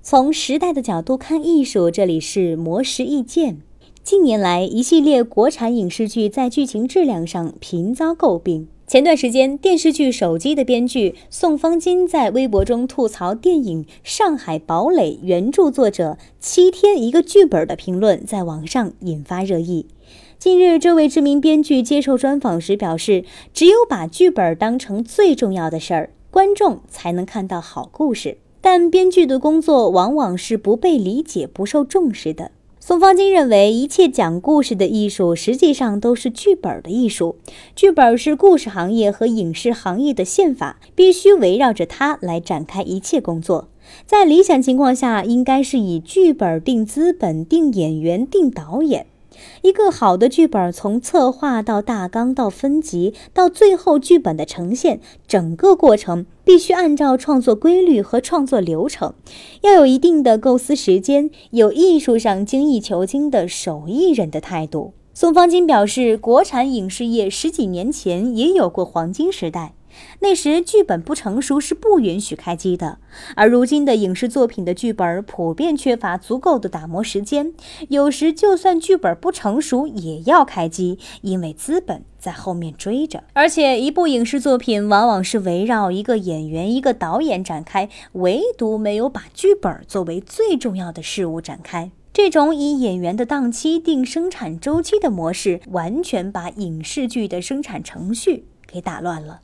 从时代的角度看艺术，这里是魔石意见。近年来，一系列国产影视剧在剧情质量上频遭诟病。前段时间，电视剧《手机》的编剧宋方金在微博中吐槽电影《上海堡垒》原著作者七天一个剧本的评论，在网上引发热议。近日，这位知名编剧接受专访时表示：“只有把剧本当成最重要的事儿，观众才能看到好故事。但编剧的工作往往是不被理解、不受重视的。”宋方金认为，一切讲故事的艺术实际上都是剧本的艺术。剧本是故事行业和影视行业的宪法，必须围绕着它来展开一切工作。在理想情况下，应该是以剧本定资本、定演员、定导演。一个好的剧本，从策划到大纲到分级，到最后剧本的呈现，整个过程必须按照创作规律和创作流程，要有一定的构思时间，有艺术上精益求精的手艺人的态度。宋方金表示，国产影视业十几年前也有过黄金时代。那时剧本不成熟是不允许开机的，而如今的影视作品的剧本普遍缺乏足够的打磨时间，有时就算剧本不成熟也要开机，因为资本在后面追着。而且一部影视作品往往是围绕一个演员、一个导演展开，唯独没有把剧本作为最重要的事物展开。这种以演员的档期定生产周期的模式，完全把影视剧的生产程序给打乱了。